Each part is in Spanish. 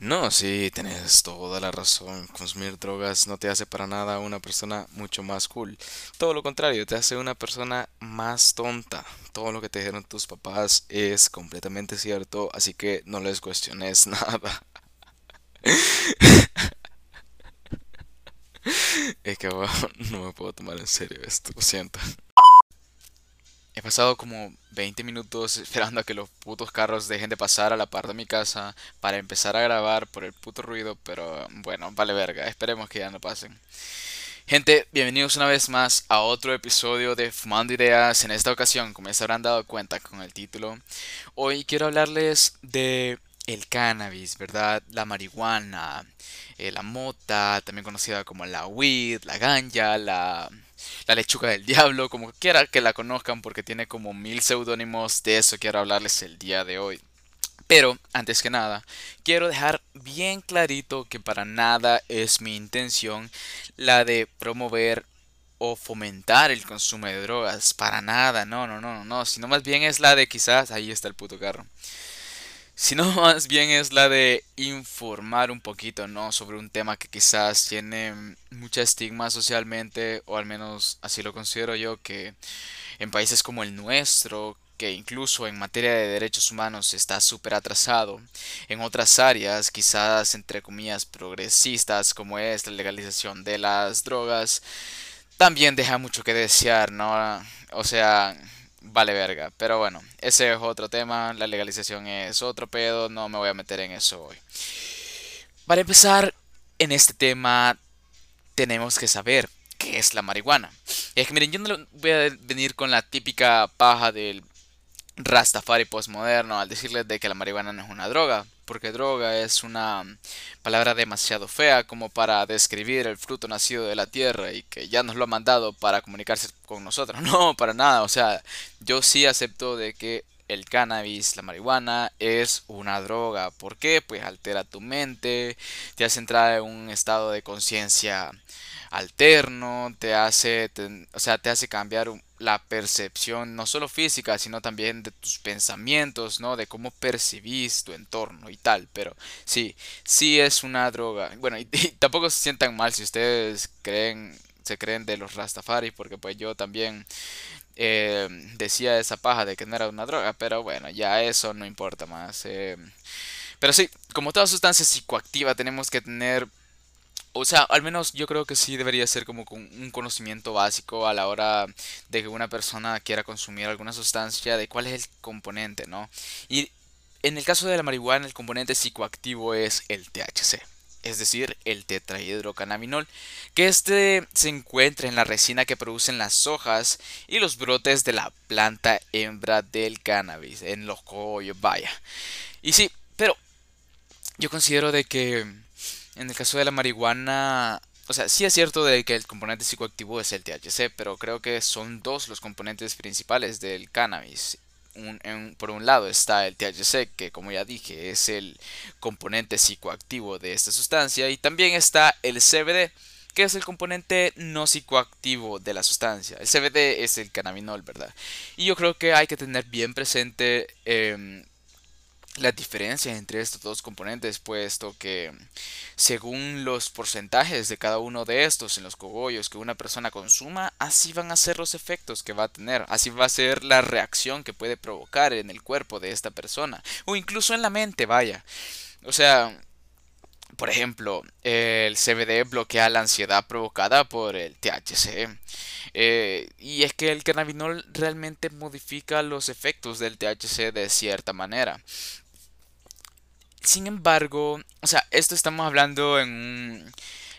No, sí, tienes toda la razón. Consumir drogas no te hace para nada una persona mucho más cool. Todo lo contrario, te hace una persona más tonta. Todo lo que te dijeron tus papás es completamente cierto, así que no les cuestiones nada. Es que bueno, no me puedo tomar en serio esto, lo siento. He pasado como 20 minutos esperando a que los putos carros dejen de pasar a la par de mi casa para empezar a grabar por el puto ruido, pero bueno, vale verga, esperemos que ya no pasen. Gente, bienvenidos una vez más a otro episodio de Fumando Ideas. En esta ocasión, como ya se habrán dado cuenta con el título, hoy quiero hablarles de el cannabis, ¿verdad? La marihuana, eh, la mota, también conocida como la weed, la ganja, la, la lechuga del diablo, como quiera que la conozcan porque tiene como mil seudónimos, de eso quiero hablarles el día de hoy. Pero, antes que nada, quiero dejar bien clarito que para nada es mi intención la de promover o fomentar el consumo de drogas. Para nada, no, no, no, no, sino más bien es la de quizás, ahí está el puto carro sino más bien es la de informar un poquito, ¿no? Sobre un tema que quizás tiene mucha estigma socialmente, o al menos así lo considero yo, que en países como el nuestro, que incluso en materia de derechos humanos está súper atrasado, en otras áreas, quizás entre comillas progresistas, como es la legalización de las drogas, también deja mucho que desear, ¿no? O sea, vale verga. Pero bueno, ese es otro tema, la legalización es otro pedo, no me voy a meter en eso hoy. Para empezar, en este tema tenemos que saber qué es la marihuana. Es que miren, yo no voy a venir con la típica paja del Rastafari postmoderno al decirles de que la marihuana no es una droga, porque droga es una palabra demasiado fea como para describir el fruto nacido de la tierra y que ya nos lo ha mandado para comunicarse con nosotros. No, para nada, o sea, yo sí acepto de que el cannabis, la marihuana, es una droga. ¿Por qué? Pues altera tu mente, te hace entrar en un estado de conciencia alterno, te hace, o sea, te hace cambiar la percepción no solo física, sino también de tus pensamientos, ¿no? De cómo percibís tu entorno y tal. Pero sí, sí es una droga. Bueno, y, tampoco se sientan mal si ustedes creen, se creen de los Rastafari, porque pues yo también eh, decía esa paja de que no era una droga, pero bueno, ya eso no importa más. Eh. pero sí, como toda sustancia psicoactiva tenemos que tener o sea, al menos yo creo que sí debería ser como un conocimiento básico a la hora de que una persona quiera consumir alguna sustancia, de cuál es el componente, ¿no? Y en el caso de la marihuana, el componente psicoactivo es el THC, es decir, el tetrahidrocannabinol, que este se encuentra en la resina que producen las hojas y los brotes de la planta hembra del cannabis, en los cogollos, vaya. Y sí, pero yo considero de que en el caso de la marihuana, o sea, sí es cierto de que el componente psicoactivo es el THC, pero creo que son dos los componentes principales del cannabis. por un lado está el THC, que como ya dije es el componente psicoactivo de esta sustancia, y también está el CBD, que es el componente no psicoactivo de la sustancia. El CBD es el cannabinol, ¿verdad? Y yo creo que hay que tener bien presente em, la diferencia entre estos dos componentes, puesto que según los porcentajes de cada uno de estos en los cogollos que una persona consuma, así van a ser los efectos que va a tener, así va a ser la reacción que puede provocar en el cuerpo de esta persona, o incluso en la mente, vaya. O sea, por ejemplo, el CBD bloquea la ansiedad provocada por el THC. Eh, y es que el cannabinol realmente modifica los efectos del THC de cierta manera. Sin embargo, o sea, esto estamos hablando en,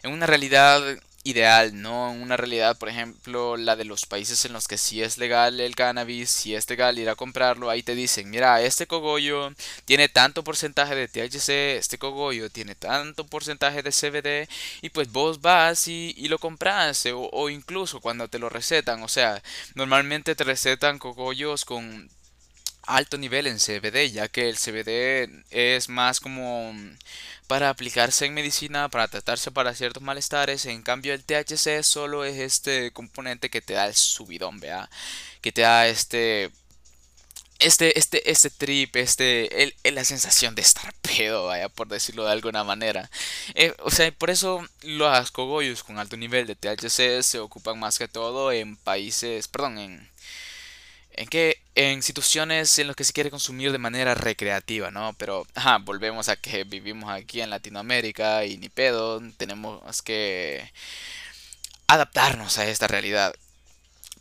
en una realidad ideal, ¿no? En una realidad, por ejemplo, la de los países en los que sí es legal el cannabis, si es legal ir a comprarlo, ahí te dicen, mira, este cogollo tiene tanto porcentaje de THC, este cogollo tiene tanto porcentaje de CBD, y pues vos vas y, lo compras, o incluso cuando te lo recetan, o sea, normalmente te recetan cogollos con alto nivel en CBD, ya que el CBD es más como para aplicarse en medicina, para tratarse para ciertos malestares. En cambio, el THC solo es este componente que te da el subidón, vea, que te da este este, este, este trip, este, el, la sensación de estar pedo, vaya, por decirlo de alguna manera. Eh, o sea, por eso los cogollos con alto nivel de THC se ocupan más que todo en países, perdón, en, en que en situaciones en las que se quiere consumir de manera recreativa, ¿no? Pero, volvemos a que vivimos aquí en Latinoamérica y ni pedo, tenemos que adaptarnos a esta realidad.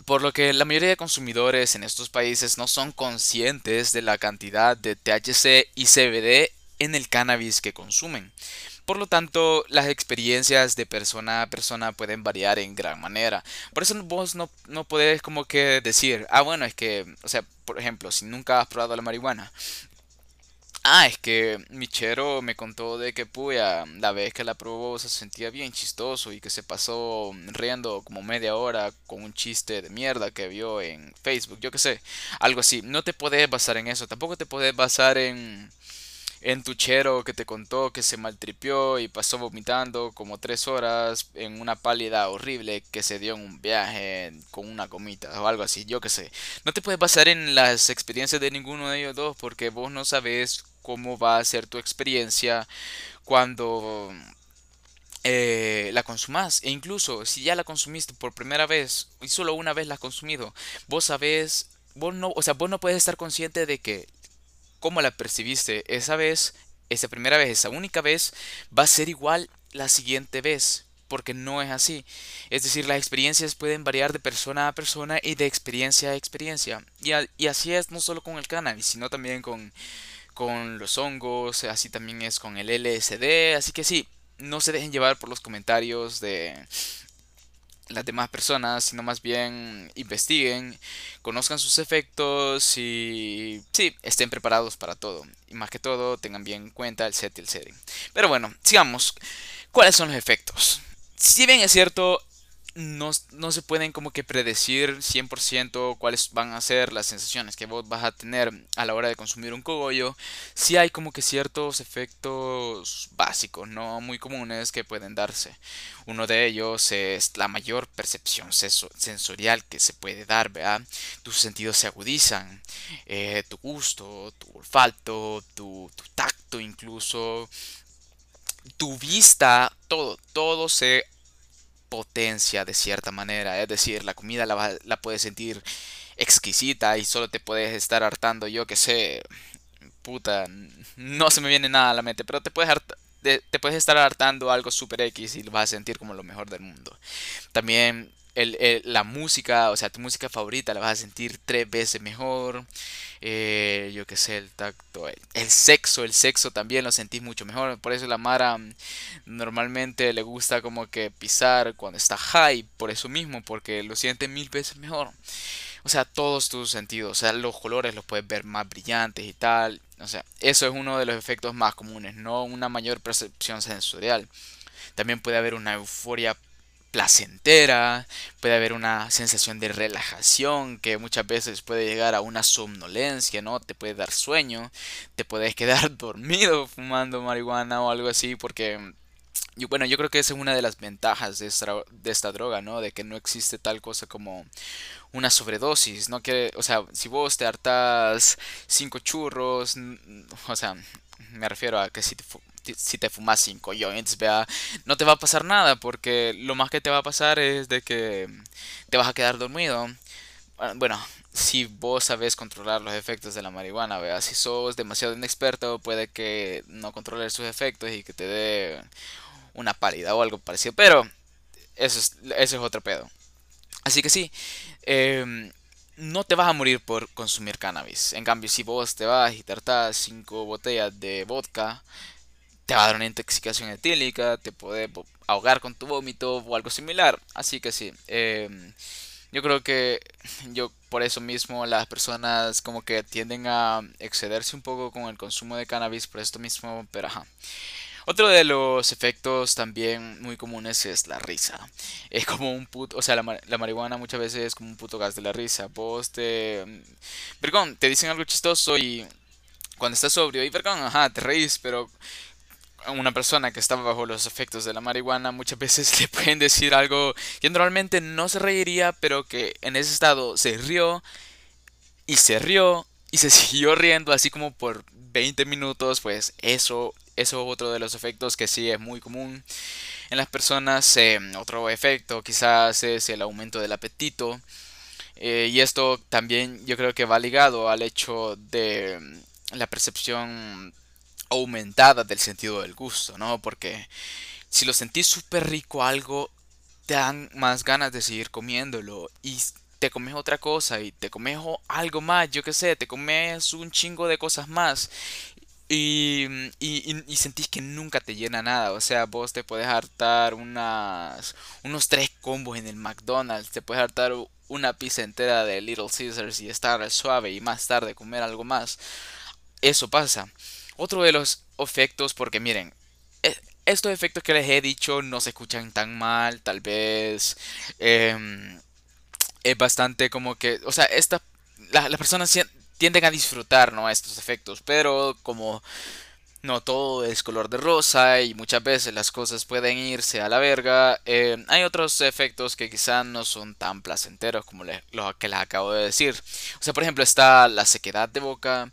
Por lo que la mayoría de consumidores en estos países no son conscientes de la cantidad de THC y CBD en el cannabis que consumen. Por lo tanto, las experiencias de persona a persona pueden variar en gran manera. Por eso vos no, no podés como que decir, ah bueno, es que, o sea, por ejemplo, si nunca has probado la marihuana, Ah, es que Michero me contó de que puya, la vez que la probó se sentía bien chistoso y que se pasó riendo como media hora con un chiste de mierda que vio en Facebook, yo qué sé, algo así. No te puedes basar en eso, tampoco te puedes basar en en tu chero que te contó que se maltripió y pasó vomitando como tres horas en una pálida horrible que se dio en un viaje con una comita o algo así, yo qué sé. No te puedes basar en las experiencias de ninguno de ellos dos porque vos no sabes cómo va a ser tu experiencia cuando eh, la consumas. E incluso si ya la consumiste por primera vez y solo una vez la has consumido, vos sabés, vos no, o sea, vos no puedes estar consciente de que cómo la percibiste esa vez, esa primera vez, esa única vez, va a ser igual la siguiente vez porque no es así. Es decir, las experiencias pueden variar de persona a persona y de experiencia a experiencia. Y, así es no solo con el cannabis, sino también con con los hongos, así también es con el LSD, así que sí, no se dejen llevar por los comentarios de las demás personas, sino más bien investiguen, conozcan sus efectos y sí, estén preparados para todo. Y más que todo, tengan bien en cuenta el set y el setting. Pero bueno, sigamos. ¿Cuáles son los efectos? Si bien es cierto, no, se pueden como que predecir 100% cuáles van a ser las sensaciones que vos vas a tener a la hora de consumir un cogollo. Si hay como que ciertos efectos básicos, no muy comunes que pueden darse. Uno de ellos es la mayor percepción sensorial que se puede dar, ¿verdad? Tus sentidos se agudizan, eh, tu gusto, tu olfato, tu, tu tacto incluso, tu vista, todo, todo se potencia de cierta manera. Es decir, la comida la, la puedes sentir exquisita y solo te puedes estar hartando, yo que sé, puta, no se me viene nada a la mente, pero te puedes, te puedes estar hartando algo super X y lo vas a sentir como lo mejor del mundo. También la música, o sea, tu música favorita la vas a sentir tres veces mejor. Eh, yo que sé, el tacto, el, sexo, el sexo también lo sentís mucho mejor. Por eso la Mara mm, normalmente le gusta como que pisar cuando está high, por eso mismo, porque lo siente mil veces mejor. O sea, todos tus sentidos, o sea, los colores los puedes ver más brillantes y tal. O sea, eso es uno de los efectos más comunes, no una mayor percepción sensorial. También puede haber una euforia placentera, puede haber una sensación de relajación que muchas veces puede llegar a una somnolencia, ¿no? Te puede dar sueño, te puedes quedar dormido fumando marihuana o algo así porque yo, bueno, yo creo que esa es una de las ventajas de esta, de esta droga, ¿no? De que no existe tal cosa como una sobredosis, ¿no? Que, o sea, si vos te hartas cinco churros, o sea, me refiero a que si te, si te fumas 5 joints, vea, no te va a pasar nada porque lo más que te va a pasar es de que te vas a quedar dormido. Ah, bueno, si vos sabes controlar los efectos de la marihuana, vea, si sos demasiado inexperto, puede que no controles sus efectos y que te dé una pálida o algo parecido, pero eso es, eso es otro pedo. Así que sí, em, no te vas a morir por consumir cannabis. En cambio, si vos te vas y hartas 5 botellas de vodka, te va a dar una intoxicación etílica, te puede ahogar con tu vómito o algo similar. Así que sí, em, yo creo que yo por eso mismo las personas como que tienden a excederse un poco con el consumo de cannabis por esto mismo, pero ajá. Otro de los efectos también muy comunes es la risa. Es como un puto, o sea, la, la marihuana muchas veces es como un puto gas de la risa. Vos te... Vergón, te dicen algo chistoso y cuando estás sobrio y vergón, ajá, te reís, pero una persona que está bajo los efectos de la marihuana muchas veces le pueden decir algo que normalmente no se reiría, pero que en ese estado se rió y se rió y se siguió riendo así como por 20 minutos, pues eso, eso es otro de los efectos que sí es muy común en las personas. Eh, otro efecto quizás es el aumento del apetito. Eh, y esto también yo creo que va ligado al hecho de la percepción aumentada del sentido del gusto, ¿no? Porque si lo sentís súper rico algo, te dan más ganas de seguir comiéndolo y te comes otra cosa y te comes algo más, yo qué sé, te comes un chingo de cosas más y, y, y, sentís que nunca te llena nada. O sea, vos te puedes hartar unas, unos tres combos en el McDonald's, te puedes hartar una pizza entera de Little Caesars y estar suave y más tarde comer algo más. Eso pasa. Otro de los efectos, porque miren, e, estos efectos que les he dicho no se escuchan tan mal, tal vez em, es bastante como que, o sea, esta, las personas tienden a disfrutar, ¿no? Estos efectos, pero como no todo es color de rosa y muchas veces las cosas pueden irse a la verga, em, hay otros efectos que quizás no son tan placenteros como los que les acabo de decir. O sea, por ejemplo, está la sequedad de boca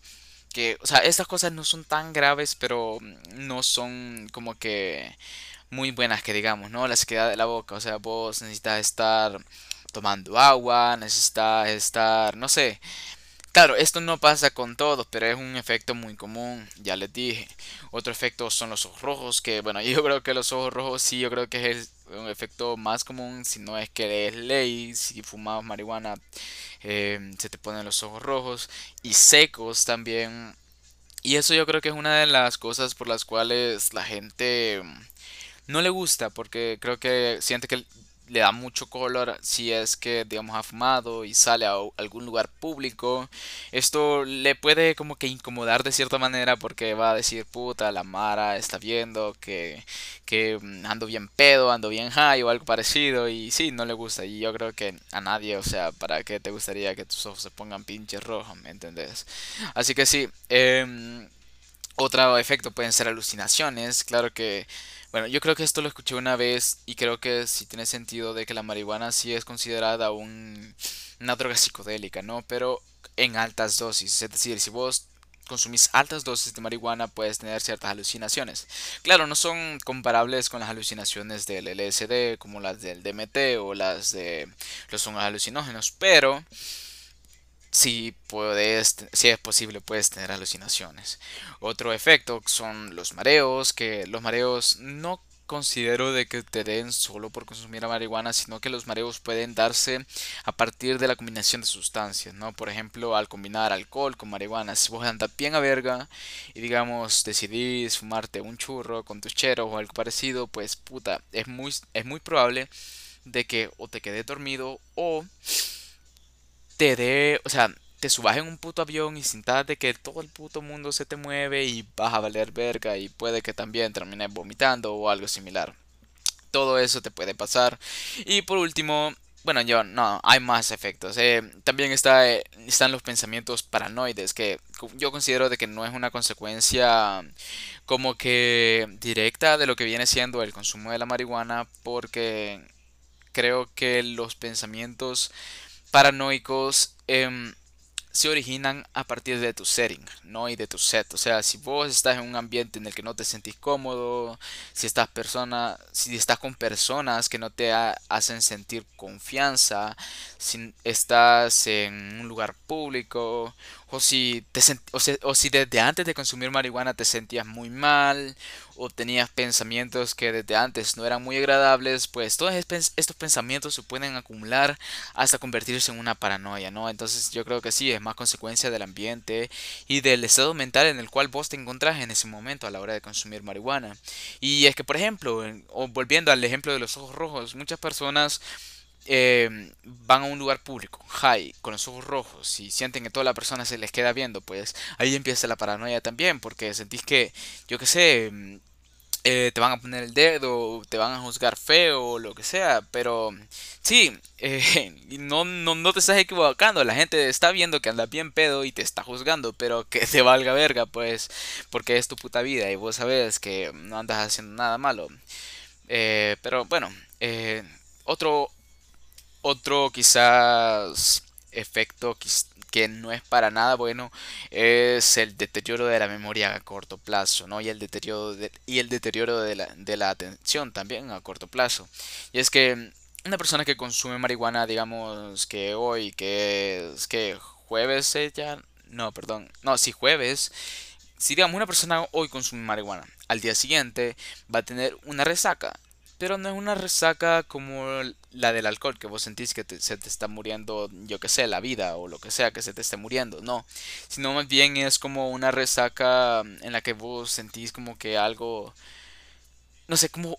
que, o sea, estas cosas no son tan graves, pero no son como que muy buenas que digamos, ¿no? La sequedad de la boca, o sea, vos necesitas estar tomando agua, necesitas estar, no sé. Claro, esto no pasa con todos, pero es un efecto muy común, ya les dije. Otro efecto son los ojos rojos, que bueno, yo creo que los ojos rojos sí, yo creo que es un efecto más común, si no es que es ley, si fumas marihuana Em, se te ponen los ojos rojos y secos también. Y eso yo creo que es una de las cosas por las cuales la gente no le gusta, porque creo que siente que le da mucho color si es que digamos ha fumado y sale a algún lugar público. Esto le puede como que incomodar de cierta manera porque va a decir puta la Mara está viendo que, que mm, ando bien pedo ando bien high o algo parecido y sí no le gusta. Y yo creo que a nadie o sea para qué te gustaría que tus ojos se pongan pinches rojos me entendés así que sí eh, otro efecto pueden ser alucinaciones. Claro que bueno, yo creo que esto lo escuché una vez y creo que sí tiene sentido de que la marihuana sí es considerada un, una droga psicodélica, ¿no? Pero en altas dosis. Es decir, si vos consumís altas dosis de marihuana puedes tener ciertas alucinaciones. Claro, no son comparables con las alucinaciones del LSD como las del DMT o las de los hongos alucinógenos, pero si puedes, si es posible puedes tener alucinaciones. Otro efecto son los mareos, que los mareos no considero de que te den solo por consumir marihuana, sino que los mareos pueden darse a partir de la combinación de sustancias, ¿no? Por ejemplo, al combinar alcohol con marihuana, si vos andas bien a verga y digamos decidís fumarte un churro con tus cheros o algo parecido, pues puta, es muy, es muy probable de que o te quedes dormido o te dé, o sea, te subas en un puto avión y de que todo el puto mundo se te mueve y vas a valer verga y puede que también termines vomitando o algo similar. Todo eso te puede pasar. Y por último, bueno, yo no, hay más efectos. Eh, también está, eh, están los pensamientos paranoides, que yo considero de que no es una consecuencia como que directa de lo que viene siendo el consumo de la marihuana, porque creo que los pensamientos paranoicos em, se originan a partir de tu setting, ¿no? Y de tu set. O sea, si vos estás en un ambiente en el que no te sentís cómodo, si estás persona, si estás con personas que no te hacen sentir confianza, si estás en un lugar público, o si, te o, si desde antes de consumir marihuana te sentías muy mal, o tenías pensamientos que desde antes no eran muy agradables, pues todos estos pensamientos se pueden acumular hasta convertirse en una paranoia, ¿no? Entonces yo creo que sí, es más consecuencia del ambiente y del estado mental en el cual vos te encontrás en ese momento a la hora de consumir marihuana. Y es que, por ejemplo, o volviendo al ejemplo de los ojos rojos, muchas personas eh, van a un lugar público, high, con los ojos rojos y sienten que toda la persona se les queda viendo, pues ahí empieza la paranoia también, porque sentís que, yo qué sé, mm, eh, te van a poner el dedo, te van a juzgar feo o lo que sea, pero sí, eh, no, no, no te estás equivocando, la gente está viendo que andas bien pedo y te está juzgando, pero que te valga verga, pues, porque es tu puta vida y vos sabes que no andas haciendo nada malo. pero bueno, otro otro quizás efecto que no es para nada bueno es el deterioro de la memoria a corto plazo, ¿no? Y el deterioro de, y el deterioro de la, de la atención también a corto plazo. Y es que una persona que consume marihuana, digamos que hoy, que es que jueves ya, no, perdón, no, si jueves, si digamos una persona hoy consume marihuana, al día siguiente va a tener una resaca pero no es una resaca como la del alcohol, que vos sentís que se te está muriendo, yo que sé, la vida o lo que sea que se te esté muriendo. No, sino más bien es como una resaca en la que vos sentís como que algo, no sé, como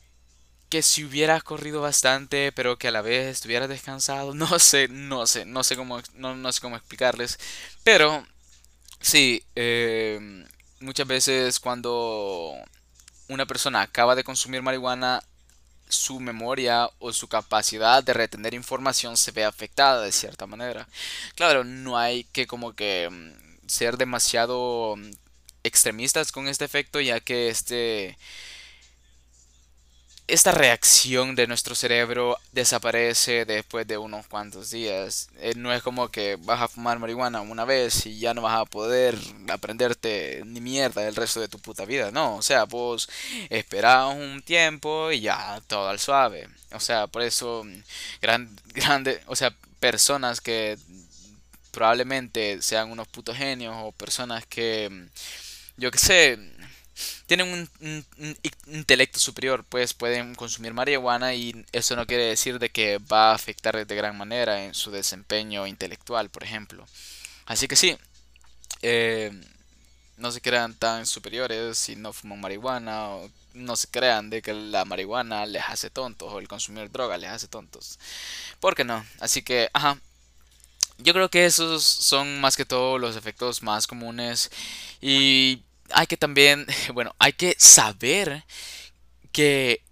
que si hubieras corrido bastante, pero que a la vez estuvieras descansado. No sé, no sé, no sé cómo, no, no sé cómo explicarles. Pero, sí, eh, muchas veces cuando una persona acaba de consumir marihuana su memoria o su capacidad de retener información se ve afectada de cierta manera. Claro, no hay que como que mm, ser demasiado mm, extremistas con este efecto ya que este esta reacción de nuestro cerebro desaparece después de unos cuantos días. Eh, no es como que vas a fumar marihuana una vez y ya no vas a poder aprenderte ni mierda el resto de tu puta vida. No, o sea, vos esperás un tiempo y ya todo al suave. O sea, por eso gran, grande, o sea, personas que probablemente sean unos putos genios o personas que yo que sé tienen un, intelecto superior, pues pueden consumir marihuana y eso no quiere decir de que va a afectar de gran manera en su desempeño intelectual, por ejemplo. Así que sí, eh, no se crean tan superiores si no fuman marihuana o no se crean de que la marihuana les hace tontos o el consumir droga les hace tontos. ¿Por qué no? Así que, ajá. Yo creo que esos son más que todo los efectos más comunes y hay que también, bueno, hay que saber que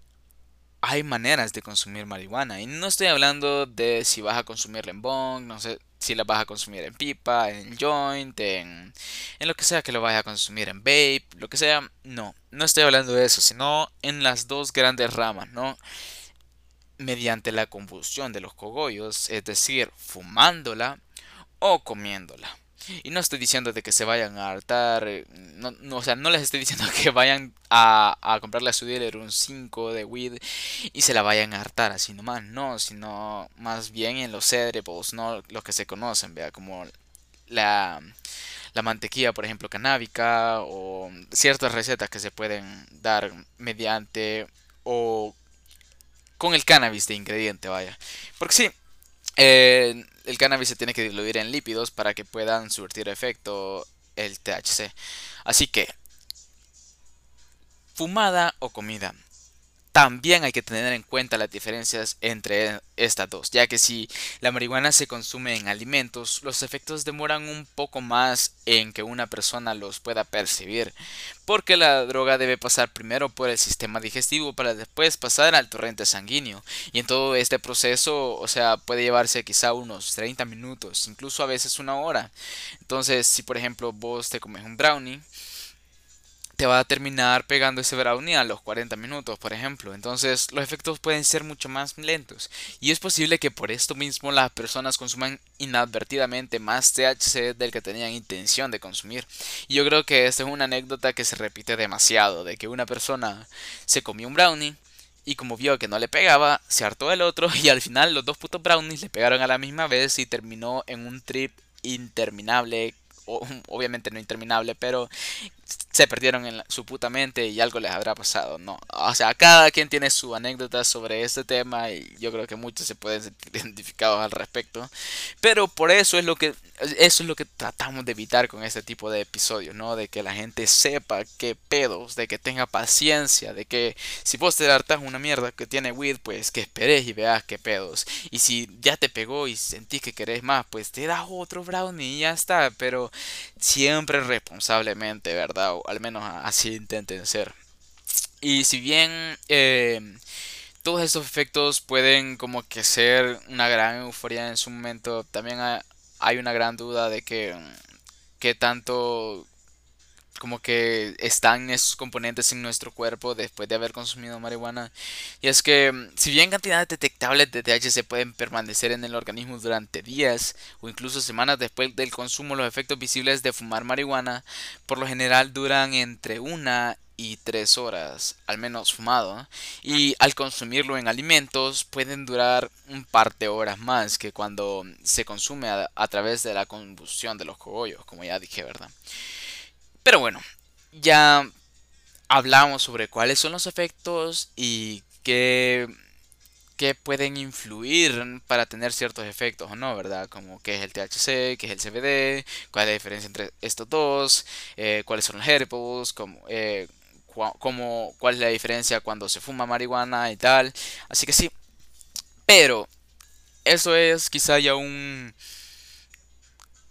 hay maneras de consumir marihuana. Y no estoy hablando de si vas a consumirla en bong, no sé si la vas a consumir en pipa, en joint, en, en lo que sea que lo vayas a consumir en vape, lo que sea. No, no estoy hablando de eso, sino en las dos grandes ramas, ¿no? Mediante la combustión de los cogollos, es decir, fumándola o comiéndola. Y no estoy diciendo de que se vayan a hartar, eh, no, no, o sea, no les estoy diciendo que vayan a, a comprarle a su dealer un 5 de weed y se la vayan a hartar así nomás, no, sino más bien en los edibles, no los que se conocen, vea, como la, la mantequilla, por ejemplo, canábica o ciertas recetas que se pueden dar mediante o con el cannabis de ingrediente, vaya. Porque sí, eh, el cannabis se tiene que diluir en lípidos para que puedan surtir efecto el THC. Así que, fumada o comida también hay que tener en cuenta las diferencias entre estas dos, ya que si la marihuana se consume en alimentos, los efectos demoran un poco más en que una persona los pueda percibir, porque la droga debe pasar primero por el sistema digestivo para después pasar al torrente sanguíneo, y en todo este proceso, o sea, puede llevarse quizá unos 30 minutos, incluso a veces una hora. Entonces, si por ejemplo vos te comes un brownie, te va a terminar pegando ese brownie a los 40 minutos, por ejemplo. Entonces los efectos pueden ser mucho más lentos. Y es posible que por esto mismo las personas consuman inadvertidamente más THC del que tenían intención de consumir. Y yo creo que esta es una anécdota que se repite demasiado, de que una persona se comió un brownie. Y como vio que no le pegaba, se hartó el otro y al final los dos putos brownies le pegaron a la misma vez y terminó en un trip interminable obviamente no interminable, pero se perdieron en su puta mente y algo les habrá pasado, ¿no? O sea, cada quien tiene su anécdota sobre este tema y yo creo que muchos se pueden sentir identificados al respecto. Pero por eso es lo que eso es lo que tratamos de evitar con este tipo de episodios, ¿no? De que la gente sepa qué pedos, de que tenga paciencia, de que si vos te hartas una mierda que tiene weed, pues que esperes y veas qué pedos. Y si ya te pegó y sentís que querés más, pues te das otro brownie y ya está. Pero siempre responsablemente, ¿verdad? Al menos así intenten ser. Y si bien eh, todos estos efectos pueden como que ser una gran euforia en su momento, también hay una gran duda de que, que tanto como que están esos componentes en nuestro cuerpo después de haber consumido marihuana. Y es que mm, si bien cantidades detectables de THC pueden permanecer en el organismo durante días o incluso semanas después del consumo, los efectos visibles de fumar marihuana por lo general duran entre una y tres horas, al menos fumado, y al consumirlo en alimentos pueden durar un par de horas más que cuando se consume a, a través de la combustión de los cogollos, como ya dije, ¿verdad? Pero bueno, ya hablamos sobre cuáles son los efectos y qué, qué pueden influir para tener ciertos efectos o no, ¿verdad? Como qué es el THC, qué es el CBD, cuál es la diferencia entre estos dos, eh, cuáles son los herbos, como, eh, cuál es la diferencia cuando se fuma marihuana y tal. Así que sí, pero eso es quizá ya un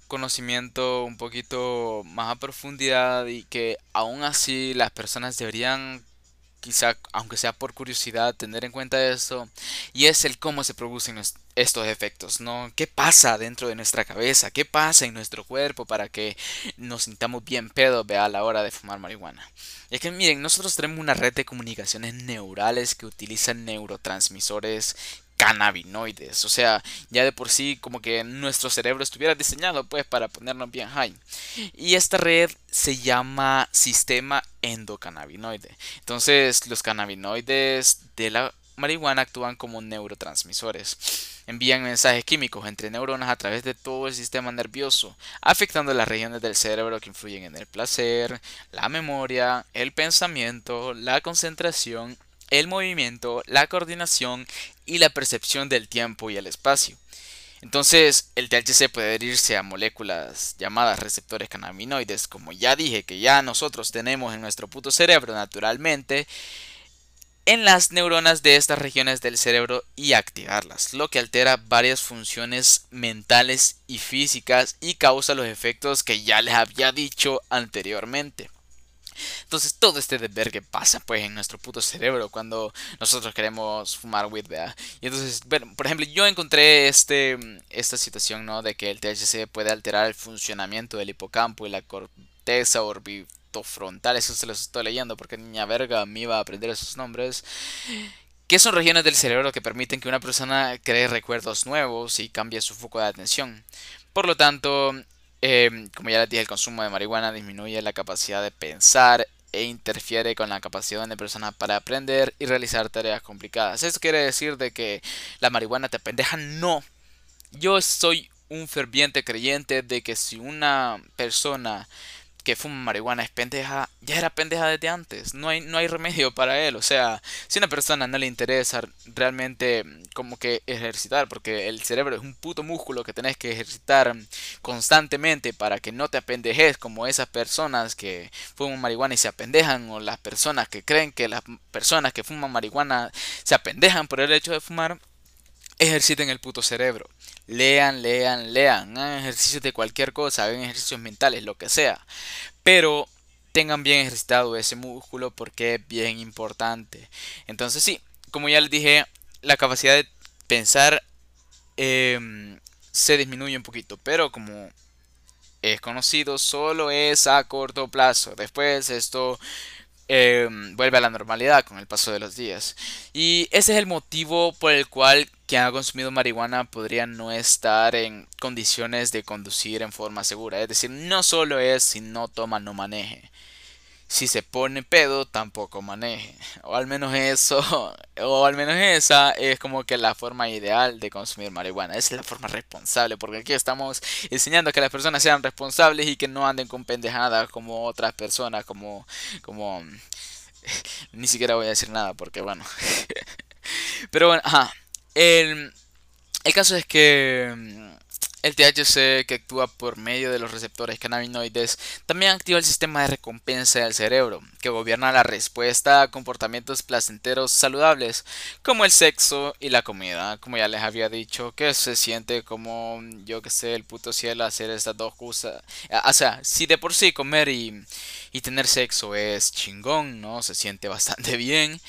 conocimiento un poquito más a profundidad y que aún así las personas deberían quizá aunque sea por curiosidad tener en cuenta eso y es el cómo se producen estos efectos, ¿no? ¿Qué pasa dentro de nuestra cabeza? ¿Qué pasa en nuestro cuerpo para que nos sintamos bien pedo a la hora de fumar marihuana? Es que miren, nosotros tenemos una red de comunicaciones neurales que utilizan neurotransmisores cannabinoides. O sea, ya de por sí como que nuestro cerebro estuviera diseñado pues para ponernos bien high. Y esta red se llama sistema endocannabinoide. Entonces los cannabinoides de la marihuana actúan como neurotransmisores. Envían mensajes químicos entre neuronas a través de todo el sistema nervioso, afectando las regiones del cerebro que influyen en el placer, la memoria, el pensamiento, la concentración el movimiento, la coordinación y la percepción del tiempo y el espacio. Entonces, el THC puede adherirse a moléculas llamadas receptores cannabinoides, como ya dije que ya nosotros tenemos en nuestro puto cerebro naturalmente, en las neuronas de estas regiones del cerebro y activarlas, lo que altera varias funciones mentales y físicas y causa los efectos que ya les había dicho anteriormente. Entonces todo este que pasa pues en nuestro puto cerebro cuando nosotros queremos fumar weed. Y entonces, por ejemplo, yo encontré este, esta situación, ¿no? De que el THC puede alterar el funcionamiento del hipocampo y la corteza orbitofrontal. Eso se los estoy leyendo porque niña verga me iba a aprender esos nombres. Que son regiones del cerebro que permiten que una persona cree recuerdos nuevos y cambie su foco de atención. Por lo tanto, Em, como ya les dije, el consumo de marihuana disminuye la capacidad de pensar e interfiere con la capacidad de una persona para aprender y realizar tareas complicadas. Eso quiere decir de que la marihuana te pendeja. No. Yo soy un ferviente creyente de que si una persona que fuma marihuana es pendeja, ya era pendeja desde antes. No hay, no hay remedio para él. O sea, si a una persona no le interesa realmente como que ejercitar, porque el cerebro es un puto músculo que tenés que ejercitar constantemente para que no te apendejes como esas personas que fuman marihuana y se apendejan, o las personas que creen que las personas que fuman marihuana se apendejan por el hecho de fumar ejerciten el puto cerebro. Lean, lean, lean. Ejercicios de cualquier cosa, hagan ejercicios mentales, lo que sea. Pero tengan bien ejercitado ese músculo porque es bien importante. Entonces sí, como ya les dije, la capacidad de pensar em, se disminuye un poquito. Pero como es conocido, solo es a corto plazo. Después esto Em, vuelve a la normalidad con el paso de los días. Y ese es el motivo por el cual quien ha consumido marihuana podría no estar en condiciones de conducir en forma segura. Es decir, no solo es si no toma, no maneje si se pone pedo, tampoco maneje. O al menos eso, o al menos esa es como que la forma ideal de consumir marihuana. Es la forma responsable, porque aquí estamos enseñando que las personas sean responsables y que no anden con pendejadas como otras personas, como, como, ni siquiera voy a decir nada, porque bueno. Pero bueno, ajá. El, el caso es que el THC, que actúa por medio de los receptores cannabinoides, también activa el sistema de recompensa del cerebro, que gobierna la respuesta a comportamientos placenteros saludables, como el sexo y la comida. Como ya les había dicho, que se siente como, yo que sé, el puto cielo hacer estas dos cosas. O sea, si de por sí comer y, y tener sexo es chingón, ¿no? Se siente bastante bien.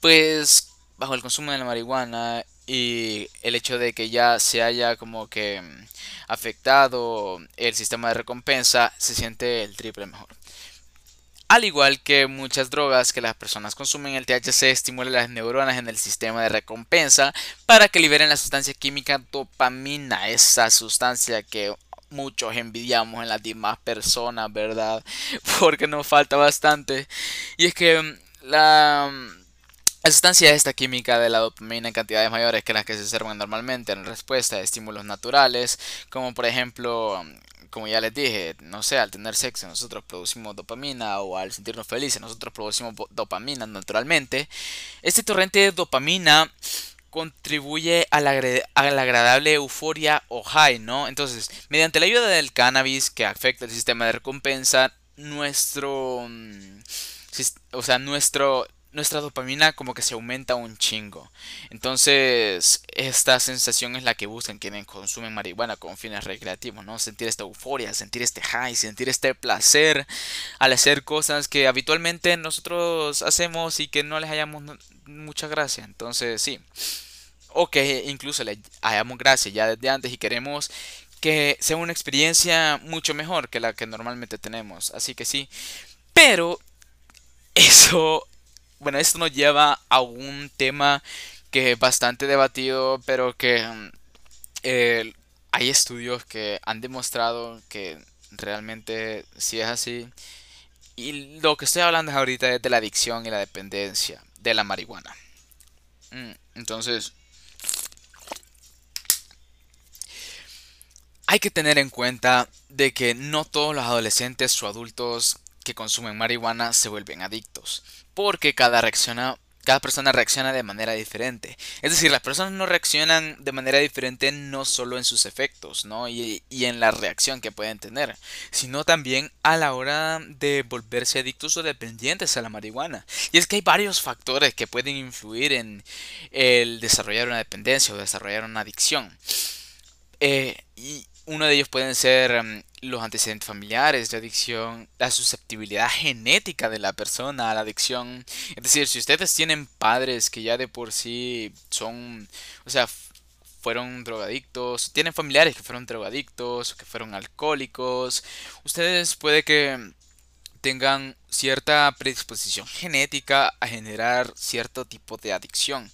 Pues bajo el consumo de la marihuana y el hecho de que ya se haya como que afectado el sistema de recompensa, se siente el triple mejor. Al igual que muchas drogas que las personas consumen, el THC estimula las neuronas en el sistema de recompensa para que liberen la sustancia química dopamina, esa sustancia que muchos envidiamos en las demás personas, ¿verdad? Porque nos falta bastante. Y es que mm, la, mm, la sustancia esta química de la dopamina en cantidades mayores que las que se observan normalmente en respuesta a estímulos naturales, como por ejemplo como ya les dije, no sé, al tener sexo nosotros producimos dopamina o al sentirnos felices nosotros producimos dopamina naturalmente. Este torrente de dopamina contribuye a la, agradable euforia o high, ¿no? Entonces, mediante la ayuda del cannabis que afecta el sistema de recompensa, nuestro... Mm, o sea, nuestro nuestra dopamina como que se aumenta un chingo. Entonces, esta sensación es la que buscan quienes consumen marihuana con fines recreativos, ¿no? Sentir esta euforia, sentir este high, sentir este placer al hacer cosas que habitualmente nosotros hacemos y que no les hayamos mucha gracia. Entonces, sí. O que incluso le hayamos gracia ya desde antes y queremos que sea una experiencia mucho mejor que la que normalmente tenemos. Así que sí. Pero eso bueno, esto nos lleva a un tema que es bastante debatido, pero que mm, hay estudios que han demostrado que realmente sí es así. Y lo que estoy hablando ahorita es de la adicción y la dependencia de la marihuana. Mm, entonces, hay que tener en cuenta de que no todos los adolescentes o adultos que consumen marihuana se vuelven adictos, porque cada reacciona cada persona reacciona de manera diferente. Es decir, las personas no reaccionan de manera diferente no solo en sus efectos, ¿no? Y, y, en la reacción que pueden tener, sino también a la hora de volverse adictos o dependientes a la marihuana. Y es que hay varios factores que pueden influir en el desarrollar una dependencia o desarrollar una adicción. Eh, y, uno de ellos pueden ser em, los antecedentes familiares de adicción, la susceptibilidad genética de la persona a la adicción. Es decir, si ustedes tienen padres que ya de por sí son, o sea, fueron drogadictos, tienen familiares que fueron drogadictos, que fueron alcohólicos, ustedes puede que tengan cierta predisposición genética a generar cierto tipo de adicción.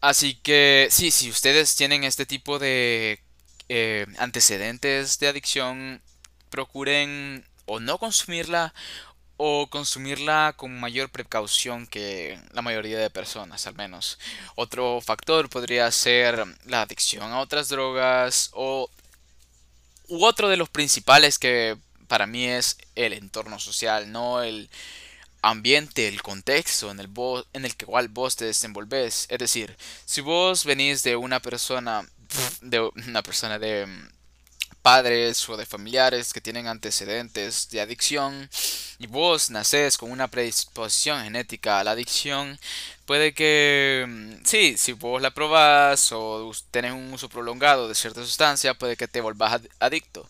Así que sí, si ustedes tienen este tipo de eh, antecedentes de adicción, procuren o no consumirla o consumirla con mayor precaución que la mayoría de personas al menos. Otro factor podría ser la adicción a otras drogas o u otro de los principales que para mí es el entorno social, no el ambiente, el contexto en el, en el que cual vos te desenvolves. Es decir, si vos venís de una persona de una persona de mm, padres o de familiares que tienen antecedentes de adicción y vos nacés con una predisposición genética a la adicción, puede que mm, sí, si vos la probás o tenés un uso prolongado de cierta sustancia, puede que te volvás adicto.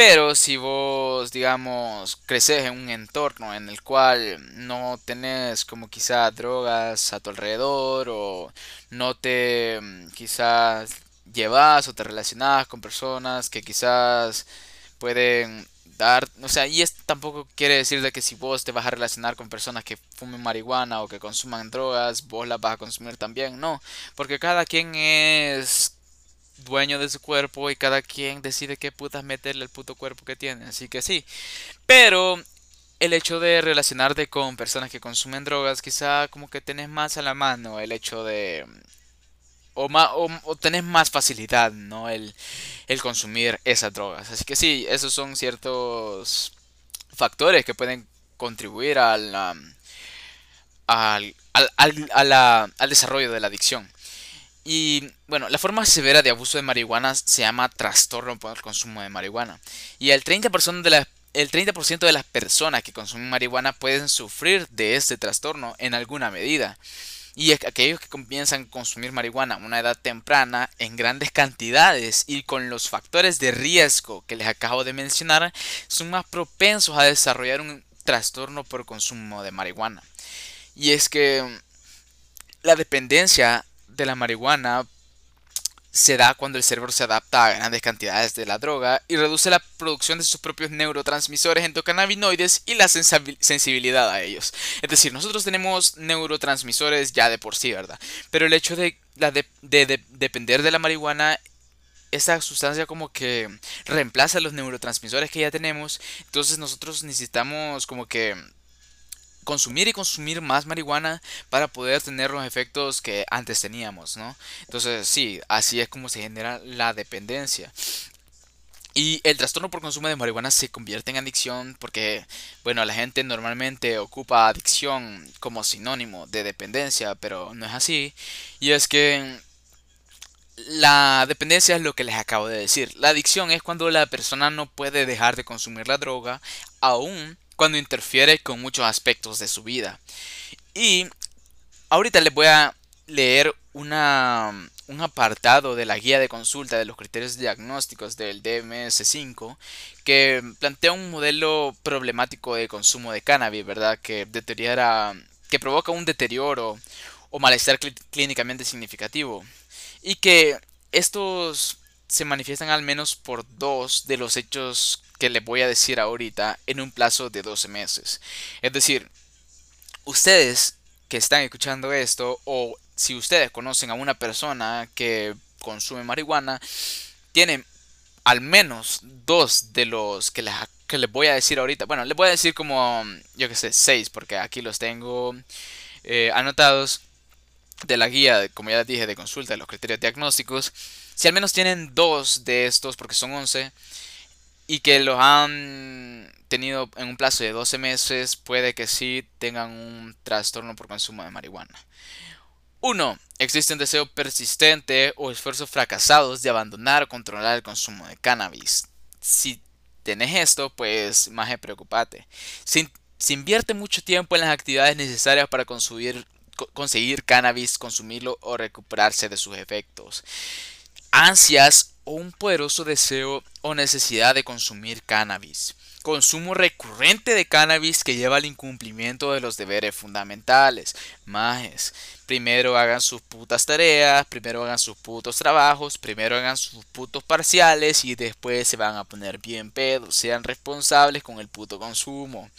Pero si vos, digamos, creces en un entorno en el cual no tenés como quizá drogas a tu alrededor o no te mm, quizás llevas o te relacionas con personas que quizás pueden dar, o sea, y esto tampoco quiere decir de que si vos te vas a relacionar con personas que fumen marihuana o que consuman drogas, vos las vas a consumir también, no, porque cada quien es dueño de su cuerpo y cada quien decide qué putas meterle al puto cuerpo que tiene. Así que sí. Pero el hecho de relacionarte con personas que consumen drogas, quizá como que tenés más a la mano el hecho de... O, más, o, tenés más facilidad, ¿no? El, el consumir esas drogas. Así que sí, esos son ciertos factores que pueden contribuir al, al, al, al, al desarrollo de la adicción. Y bueno, la forma severa de abuso de marihuana se llama trastorno por el consumo de marihuana. Y el 30% de, el 30 de las personas que consumen marihuana pueden sufrir de este trastorno en alguna medida. Y aquellos que comienzan a consumir marihuana a una edad temprana en grandes cantidades y con los factores de riesgo que les acabo de mencionar son más propensos a desarrollar un trastorno por consumo de marihuana. Y es que la dependencia de la marihuana se da cuando el cerebro se adapta a grandes cantidades de la droga y reduce la producción de sus propios neurotransmisores endocannabinoides y la sensibilidad a ellos. Es decir, nosotros tenemos neurotransmisores ya de por sí, ¿verdad? Pero el hecho de, de depender de la marihuana esa sustancia como que reemplaza los neurotransmisores que ya tenemos. Entonces nosotros necesitamos como que consumir y consumir más marihuana para poder tener los efectos que antes teníamos, ¿no? Entonces sí, así es como se genera la dependencia. Y el trastorno por consumo de marihuana se convierte en adicción porque, bueno, la gente normalmente ocupa adicción como sinónimo de dependencia, pero no es así. Y es que la dependencia es lo que les acabo de decir. La adicción es cuando la persona no puede dejar de consumir la droga, aún cuando interfiere con muchos aspectos de su vida. Y ahorita les voy a leer una, un apartado de la guía de consulta de los criterios diagnósticos del DMS5 que plantea un modelo problemático de consumo de cannabis, ¿verdad? Que deteriora, que provoca un deterioro o malestar clínicamente significativo y que estos se manifiestan al menos por dos de los hechos que les voy a decir ahorita en un plazo de 12 meses. Es decir, ustedes que están escuchando esto o si ustedes conocen a una persona que consume marihuana, tienen al menos dos de los que les, que les voy a decir ahorita. Bueno, les voy a decir como, yo que sé, seis, porque aquí los tengo eh, anotados de la guía, como ya les dije, de consulta de los criterios diagnósticos, si al menos tienen dos de estos, porque son 11, y que los han tenido en un plazo de 12 meses, puede que sí tengan un trastorno por consumo de marihuana. 1. Existe un deseo persistente o esfuerzos fracasados de abandonar o controlar el consumo de cannabis. Si tenés esto, pues más preocupate. Si, si invierte mucho tiempo en las actividades necesarias para consumir conseguir cannabis, consumirlo o recuperarse de sus efectos. Ansias un poderoso deseo o necesidad de consumir cannabis. Consumo recurrente de cannabis que lleva al incumplimiento de los deberes fundamentales. Majes, primero hagan sus putas tareas, primero hagan sus putos trabajos, primero hagan sus putos parciales y después se van a poner bien pedos. Sean responsables con el puto consumo.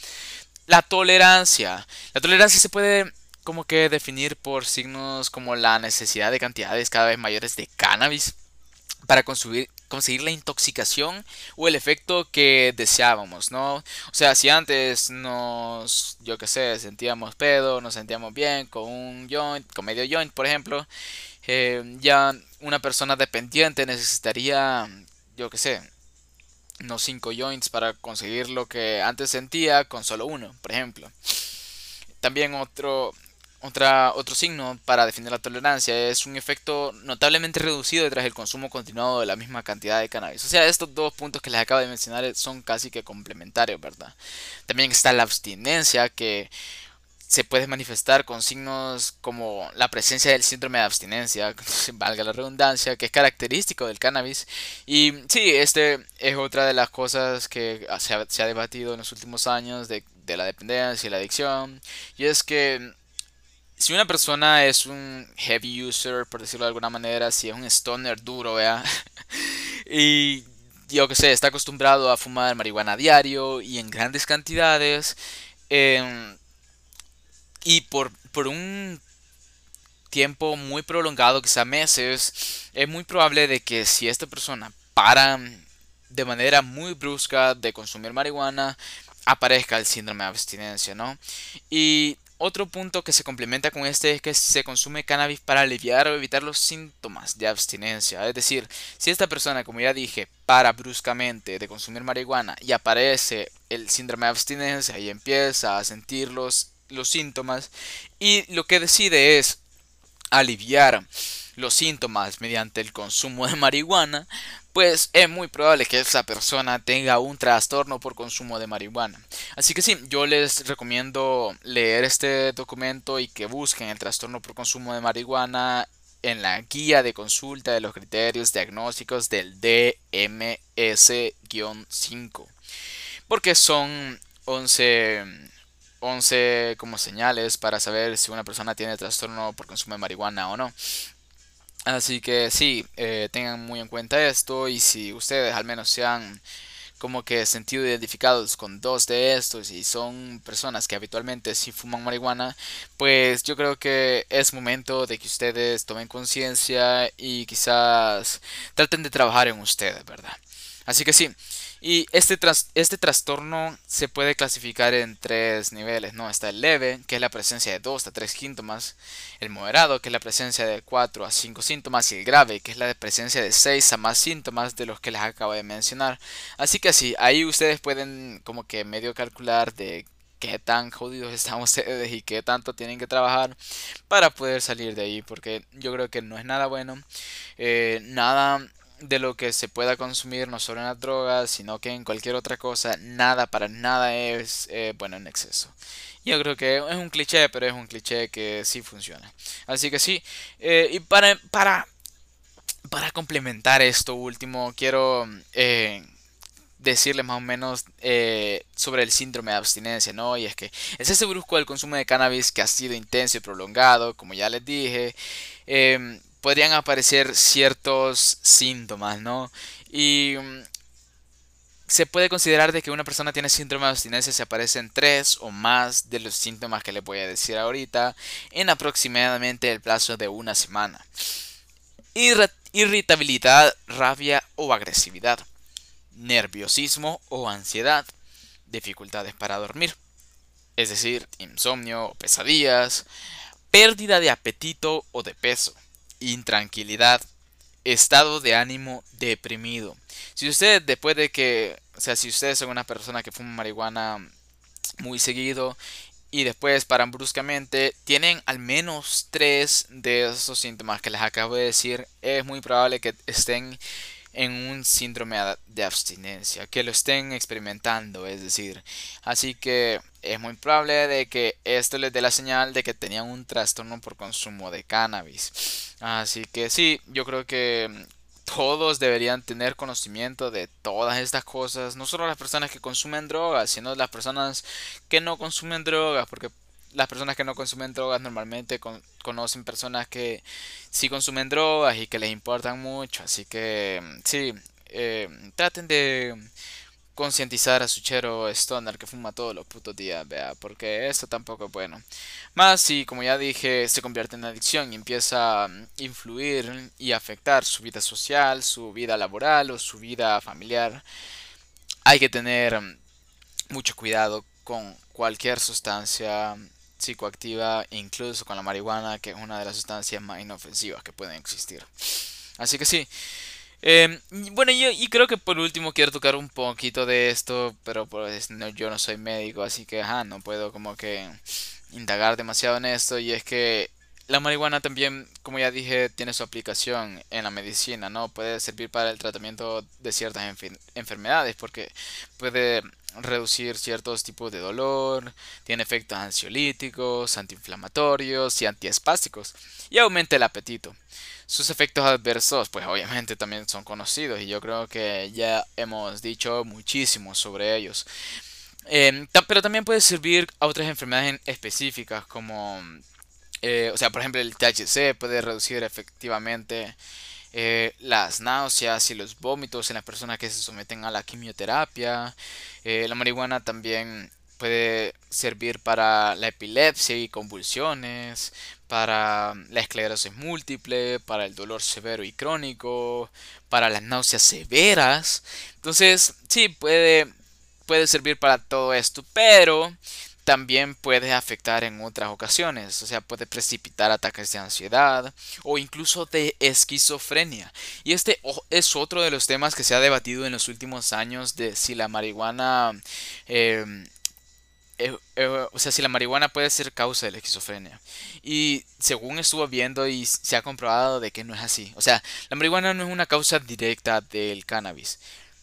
La tolerancia. La tolerancia se puede como que definir por signos como la necesidad de cantidades cada vez mayores de cannabis para conseguir, conseguir la intoxicación o el efecto que deseábamos, ¿no? O sea, si antes nos, yo qué sé, sentíamos pedo, nos sentíamos bien con un joint, con medio joint, por ejemplo, eh, ya una persona dependiente necesitaría, yo qué sé, unos 5 joints para conseguir lo que antes sentía con solo uno, por ejemplo. También otro, otra, otro signo para definir la tolerancia es un efecto notablemente reducido tras el consumo continuado de la misma cantidad de cannabis. O sea, estos dos puntos que les acabo de mencionar son casi que complementarios, ¿verdad? También está la abstinencia que se puede manifestar con signos como la presencia del síndrome de abstinencia, valga la redundancia, que es característico del cannabis. Y sí, este es otra de las cosas que se ha, se ha debatido en los últimos años de, de la dependencia y la adicción. Y es que si una persona es un heavy user, por decirlo de alguna manera, si es un stoner duro, vea, y yo que sé, está acostumbrado a fumar marihuana diario y en grandes cantidades, em, y por, por un tiempo muy prolongado, quizá meses, es muy probable de que si esta persona para de manera muy brusca de consumir marihuana, aparezca el síndrome de abstinencia, ¿no? Y otro punto que se complementa con este es que se consume cannabis para aliviar o evitar los síntomas de abstinencia. Es decir, si esta persona, como ya dije, para bruscamente de consumir marihuana y aparece el síndrome de abstinencia y empieza a sentir los, los síntomas y lo que decide es aliviar los síntomas mediante el consumo de marihuana, pues es muy probable que esa persona tenga un trastorno por consumo de marihuana. Así que sí, yo les recomiendo leer este documento y que busquen el trastorno por consumo de marihuana en la guía de consulta de los criterios diagnósticos del DMS-5. Porque son 11, 11 como señales para saber si una persona tiene trastorno por consumo de marihuana o no. Así que sí, eh, tengan muy en cuenta esto y si ustedes al menos se han como que sentido identificados con dos de estos y son personas que habitualmente sí fuman marihuana, pues yo creo que es momento de que ustedes tomen conciencia y quizás traten de trabajar en ustedes, ¿verdad? Así que sí, y este, este trastorno se puede clasificar en tres niveles, ¿no? Está el leve, que es la presencia de 2 a 3 síntomas, el moderado, que es la presencia de 4 a 5 síntomas, y el grave, que es la presencia de 6 a más síntomas de los que les acabo de mencionar. Así que así, ahí ustedes pueden como que medio calcular de qué tan jodidos están ustedes y qué tanto tienen que trabajar para poder salir de ahí, porque yo creo que no es nada bueno, eh, nada de lo que se pueda consumir, no solo en las drogas, sino que en cualquier otra cosa, nada para nada es eh, bueno en exceso. Yo creo que es un cliché, pero es un cliché que sí funciona. Así que sí, eh, y para, para, para complementar esto último, quiero eh, decirle más o menos sobre el síndrome de abstinencia, ¿no? Y es que es ese brusco del consumo de cannabis que ha sido intenso y prolongado, como ya les dije. Podrían aparecer ciertos síntomas, ¿no? Y mm, se puede considerar de que una persona tiene síndrome de abstinencia si aparecen tres o más de los síntomas que le voy a decir ahorita en aproximadamente el plazo de una semana. irritabilidad, rabia o agresividad, nerviosismo o ansiedad, dificultades para dormir, es decir, insomnio o pesadillas, pérdida de apetito o de peso, intranquilidad, estado de ánimo deprimido. Si usted después de que, o sea, si ustedes son una persona que fuma marihuana muy seguido y después paran bruscamente, tienen al menos tres de esos síntomas que les acabo de decir, es muy probable que estén en un síndrome de abstinencia, que lo estén experimentando, es decir, así que es muy probable de que esto les dé la señal de que tenían un trastorno por consumo de cannabis. Así que sí, yo creo que todos deberían tener conocimiento de todas estas cosas, no solo las personas que consumen drogas, sino las personas que no consumen drogas, porque las personas que no consumen drogas normalmente conocen personas que sí consumen drogas y que les importan mucho. Así que sí, eh, traten de concientizar a su chero stoner que fuma todos los putos días, vea, porque eso tampoco es bueno. Más si, como ya dije, se convierte en adicción y empieza a influir y afectar su vida social, su vida laboral o su vida familiar, hay que tener mucho cuidado con cualquier sustancia psicoactiva, incluso con la marihuana, que es una de las sustancias más inofensivas que pueden existir. Así que sí. Em, bueno, yo, y creo que por último quiero tocar un poquito de esto, pero pues no, yo no soy médico, así que no puedo como que indagar demasiado en esto. Y es que la marihuana también, como ya dije, tiene su aplicación en la medicina, ¿no? Puede servir para el tratamiento de ciertas enfermedades, porque puede reducir ciertos tipos de dolor, tiene efectos ansiolíticos, antiinflamatorios y antiespásticos, y aumenta el apetito. Sus efectos adversos, pues obviamente también son conocidos y yo creo que ya hemos dicho muchísimo sobre ellos. Em, pero también puede servir a otras enfermedades específicas como, eh, o sea, por ejemplo el THC puede reducir efectivamente eh, las náuseas y los vómitos en las personas que se someten a la quimioterapia. Eh, la marihuana también puede servir para la epilepsia y convulsiones, para la esclerosis múltiple, para el dolor severo y crónico, para las náuseas severas. Entonces, sí, puede, puede servir para todo esto, pero también puede afectar en otras ocasiones, o sea, puede precipitar ataques de ansiedad o incluso de esquizofrenia. Y este es otro de los temas que se ha debatido en los últimos años de si la marihuana, em, eh, eh, o sea, si la marihuana puede ser causa de la esquizofrenia. Y según estuvo viendo y se ha comprobado de que no es así. O sea, la marihuana no es una causa directa del cannabis.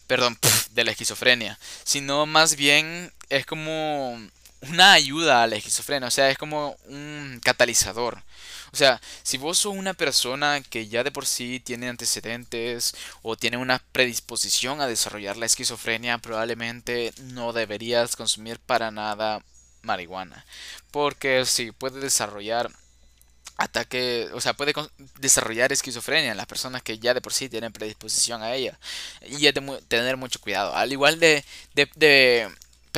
Perdón, de la esquizofrenia. Sino más bien es como una ayuda a la esquizofrenia, o sea, es como un catalizador. O sea, si vos sos una persona que ya de por sí tiene antecedentes o tiene una predisposición a desarrollar la esquizofrenia, probablemente no deberías consumir para nada marihuana. Porque si puede desarrollar ataque, o sea, puede desarrollar esquizofrenia en las personas que ya de por sí tienen predisposición a ella. Y es de tener mucho cuidado. Al igual de, de,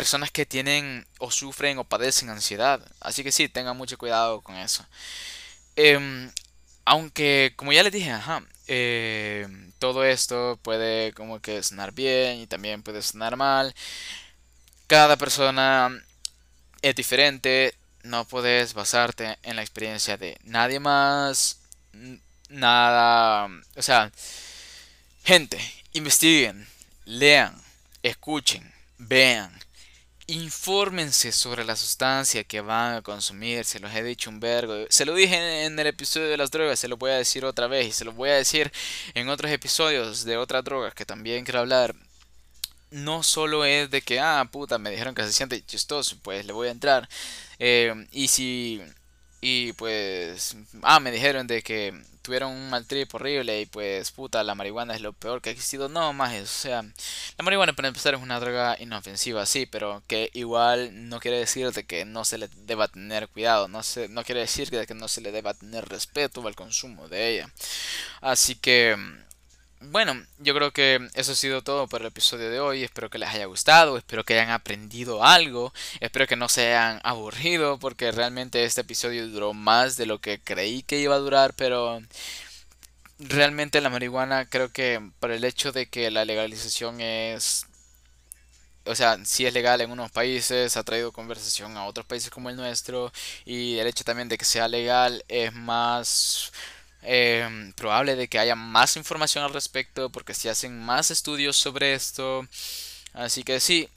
personas que tienen o sufren o padecen ansiedad. Así que sí, tengan mucho cuidado con eso. Em, aunque, como ya les dije, ajá, em, todo esto puede como que sonar bien y también puede sonar mal. Cada persona es diferente, no puedes basarte en la experiencia de nadie más, nada, o sea, gente, investiguen, lean, escuchen, vean, infórmense sobre la sustancia que van a consumir, se los he dicho un vergo, se lo dije en el episodio de las drogas, se lo voy a decir otra vez y se lo voy a decir en otros episodios de otras drogas que también quiero hablar no solo es de que, ah, puta, me dijeron que se siente chistoso, pues le voy a entrar. Eh, y si, y pues, ah, me dijeron de que tuvieron un mal trip horrible y pues, puta, la marihuana es lo peor que ha existido. No, más, o sea, la marihuana para empezar es una droga inofensiva, sí, pero que igual no quiere decir de que no se le deba tener cuidado, no, se, no quiere decir de que no se le deba tener respeto al consumo de ella. Así que bueno, yo creo que eso ha sido todo por el episodio de hoy. Espero que les haya gustado, espero que hayan aprendido algo, espero que no se hayan aburrido porque realmente este episodio duró más de lo que creí que iba a durar, pero realmente la marihuana creo que por el hecho de que la legalización es o sea, si es legal en unos países, ha traído conversación a otros países como el nuestro y el hecho también de que sea legal es más eh, probable de que haya más información al respecto porque se hacen más estudios sobre esto. Así que sí.